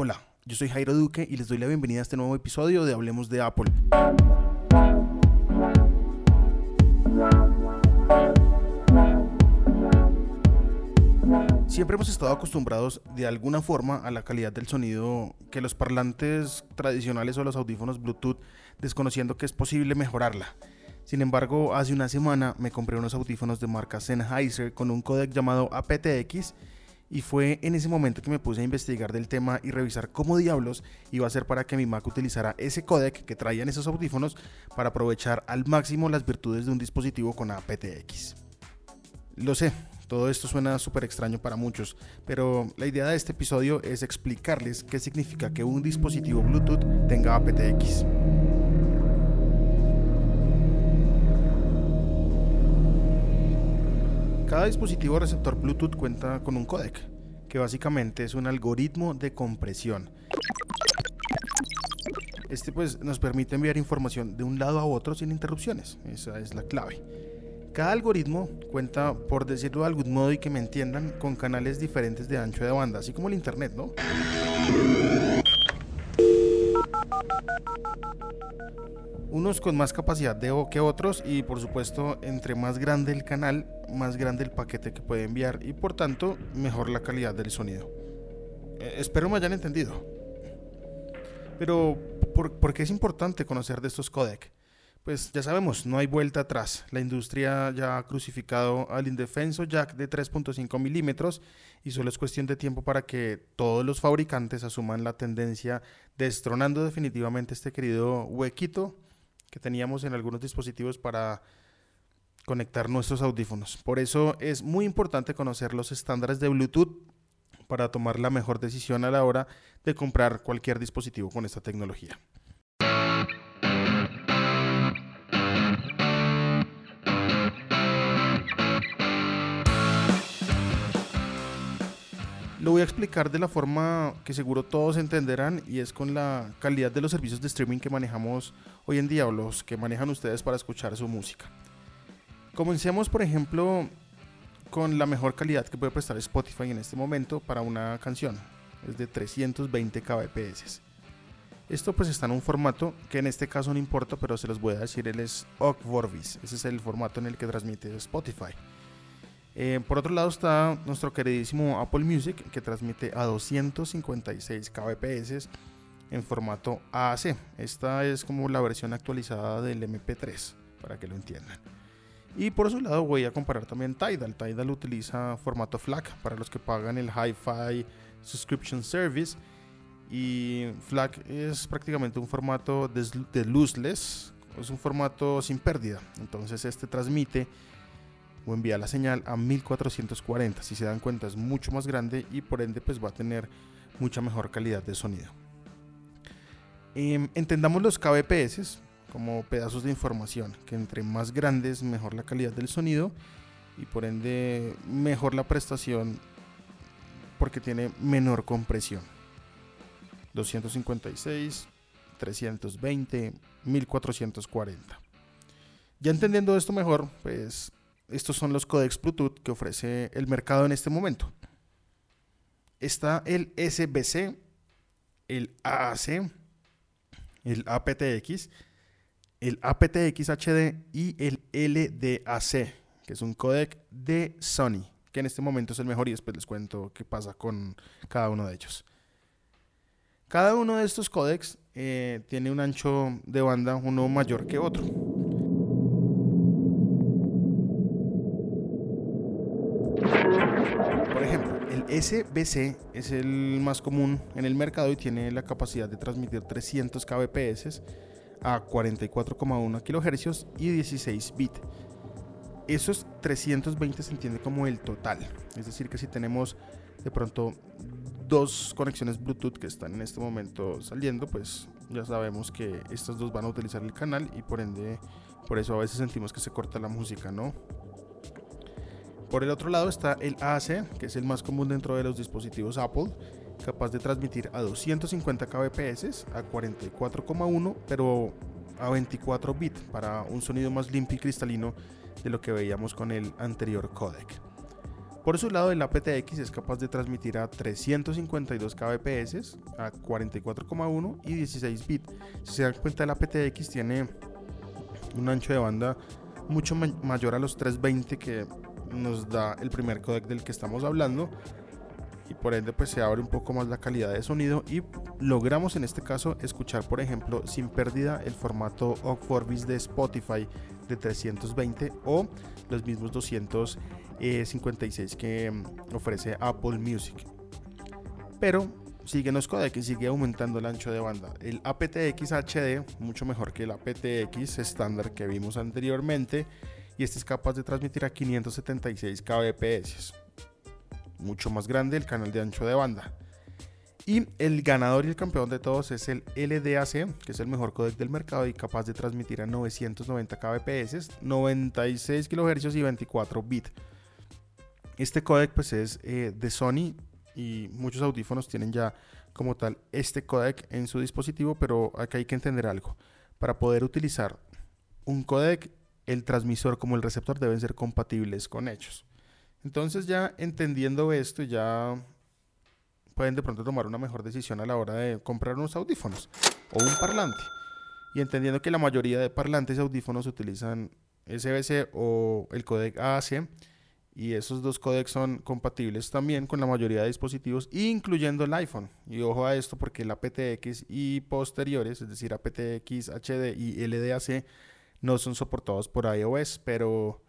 Hola, yo soy Jairo Duque y les doy la bienvenida a este nuevo episodio de Hablemos de Apple. Siempre hemos estado acostumbrados de alguna forma a la calidad del sonido que los parlantes tradicionales o los audífonos Bluetooth, desconociendo que es posible mejorarla. Sin embargo, hace una semana me compré unos audífonos de marca Sennheiser con un codec llamado aptX y fue en ese momento que me puse a investigar del tema y revisar cómo diablos iba a ser para que mi Mac utilizara ese codec que traían esos audífonos para aprovechar al máximo las virtudes de un dispositivo con aptX. Lo sé, todo esto suena súper extraño para muchos, pero la idea de este episodio es explicarles qué significa que un dispositivo Bluetooth tenga aptX. Cada dispositivo receptor Bluetooth cuenta con un códec, que básicamente es un algoritmo de compresión. Este pues nos permite enviar información de un lado a otro sin interrupciones, esa es la clave. Cada algoritmo cuenta, por decirlo de algún modo y que me entiendan, con canales diferentes de ancho de banda, así como el internet, ¿no? Unos con más capacidad de que otros y por supuesto entre más grande el canal, más grande el paquete que puede enviar y por tanto mejor la calidad del sonido. Eh, espero me hayan entendido. Pero, ¿por, qué es importante conocer de estos codec? Pues ya sabemos, no hay vuelta atrás. La industria ya ha crucificado al indefenso jack de 3.5 milímetros y solo es cuestión de tiempo para que todos los fabricantes asuman la tendencia destronando definitivamente este querido huequito que teníamos en algunos dispositivos para conectar nuestros audífonos. Por eso es muy importante conocer los estándares de Bluetooth para tomar la mejor decisión a la hora de comprar cualquier dispositivo con esta tecnología. Lo voy a explicar de la forma que seguro todos entenderán y es con la calidad de los servicios de streaming que manejamos hoy en día o los que manejan ustedes para escuchar su música. Comencemos por ejemplo con la mejor calidad que puede prestar Spotify en este momento para una canción. Es de 320 kbps. Esto pues está en un formato que en este caso no importa, pero se los voy a decir, él es OGG Vorbis. Ese es el formato en el que transmite Spotify. Eh, por otro lado está nuestro queridísimo Apple Music que transmite a 256 kbps en formato AAC. Esta es como la versión actualizada del MP3 para que lo entiendan. Y por otro lado voy a comparar también Tidal. Tidal utiliza formato FLAC para los que pagan el Hi-Fi Subscription Service. Y FLAC es prácticamente un formato de lossless, es un formato sin pérdida. Entonces este transmite o envía la señal a 1440. Si se dan cuenta es mucho más grande y por ende pues va a tener mucha mejor calidad de sonido. Em, entendamos los kbps como pedazos de información, que entre más grandes mejor la calidad del sonido y por ende mejor la prestación porque tiene menor compresión. 256, 320, 1440. Ya entendiendo esto mejor, pues estos son los codecs Bluetooth que ofrece el mercado en este momento. Está el SBC, el AAC, el aptX, el aptX HD y el LDAC, que es un codec de Sony, que en este momento es el mejor y después les cuento qué pasa con cada uno de ellos. Cada uno de estos codecs eh, tiene un ancho de banda uno mayor que otro. Por ejemplo, el SBC es el más común en el mercado y tiene la capacidad de transmitir 300 kbps a 44,1 kHz y 16 bits. Esos 320 se entiende como el total, es decir, que si tenemos de pronto dos conexiones Bluetooth que están en este momento saliendo, pues ya sabemos que estas dos van a utilizar el canal y por ende, por eso a veces sentimos que se corta la música, ¿no? Por el otro lado está el AC, que es el más común dentro de los dispositivos Apple, capaz de transmitir a 250 kbps, a 44,1, pero a 24 bits para un sonido más limpio y cristalino de lo que veíamos con el anterior codec. Por su lado, el aptX es capaz de transmitir a 352 kbps, a 44,1 y 16 bits. Si se dan cuenta, el aptX tiene un ancho de banda mucho mayor a los 320 que nos da el primer codec del que estamos hablando y por ende pues se abre un poco más la calidad de sonido y logramos en este caso escuchar por ejemplo sin pérdida el formato OGG de Spotify de 320 o los mismos 200 56 que mm, ofrece Apple Music. Pero siguen los codecs y sigue aumentando el ancho de banda. El aptX HD, mucho mejor que el aptX estándar que vimos anteriormente, y este es capaz de transmitir a 576 kbps. Mucho más grande el canal de ancho de banda. Y el ganador y el campeón de todos es el LDAC, que es el mejor codec del mercado y capaz de transmitir a 990 kbps, 96 kHz y 24 bits. Este codec pues es eh, de Sony y muchos audífonos tienen ya como tal este codec en su dispositivo, pero acá hay que entender algo. Para poder utilizar un codec, el transmisor como el receptor deben ser compatibles con ellos. Entonces ya entendiendo esto, ya pueden de pronto tomar una mejor decisión a la hora de comprar unos audífonos o un parlante. Y entendiendo que la mayoría de parlantes y audífonos utilizan SBC o el codec AAC, y esos dos codecs son compatibles también con la mayoría de dispositivos, incluyendo el iPhone. Y ojo a esto porque el aptX y posteriores, es decir, aptX HD y LDAC, no son soportados por iOS. Pero,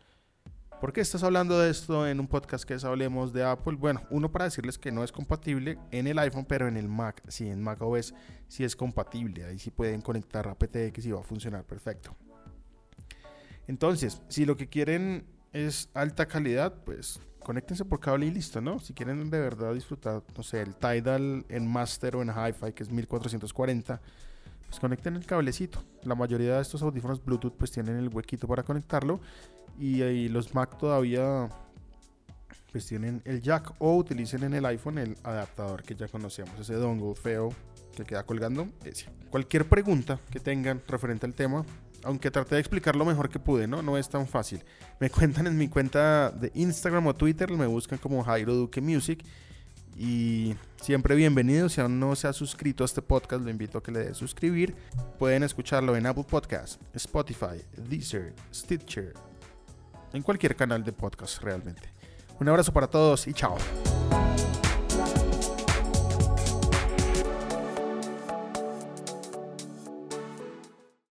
¿por qué estás hablando de esto en un podcast que es Hablemos de Apple? Bueno, uno para decirles que no es compatible en el iPhone, pero en el Mac, sí, en Mac OS sí es compatible. Ahí sí pueden conectar aptX y va a funcionar perfecto. Entonces, si lo que quieren es alta calidad, pues conéctense por cable y listo, ¿no? Si quieren de verdad disfrutar, no sé, el Tidal en Master o en Hi-Fi, que es 1440, pues conecten el cablecito. La mayoría de estos audífonos Bluetooth pues tienen el huequito para conectarlo y, ahí los Mac todavía pues tienen el jack o utilicen en el iPhone el adaptador que ya conocemos, ese dongle feo que queda colgando, ese. Cualquier pregunta que tengan referente al tema, aunque traté de explicar lo mejor que pude, ¿no? No es tan fácil. Me cuentan en mi cuenta de Instagram o Twitter, me buscan como Jairo Duque Music. Y siempre bienvenido. Si aún no se ha suscrito a este podcast, lo invito a que le dé suscribir. Pueden escucharlo en Apple Podcast, Spotify, Deezer, Stitcher, en cualquier canal de podcast realmente. Un abrazo para todos y chao.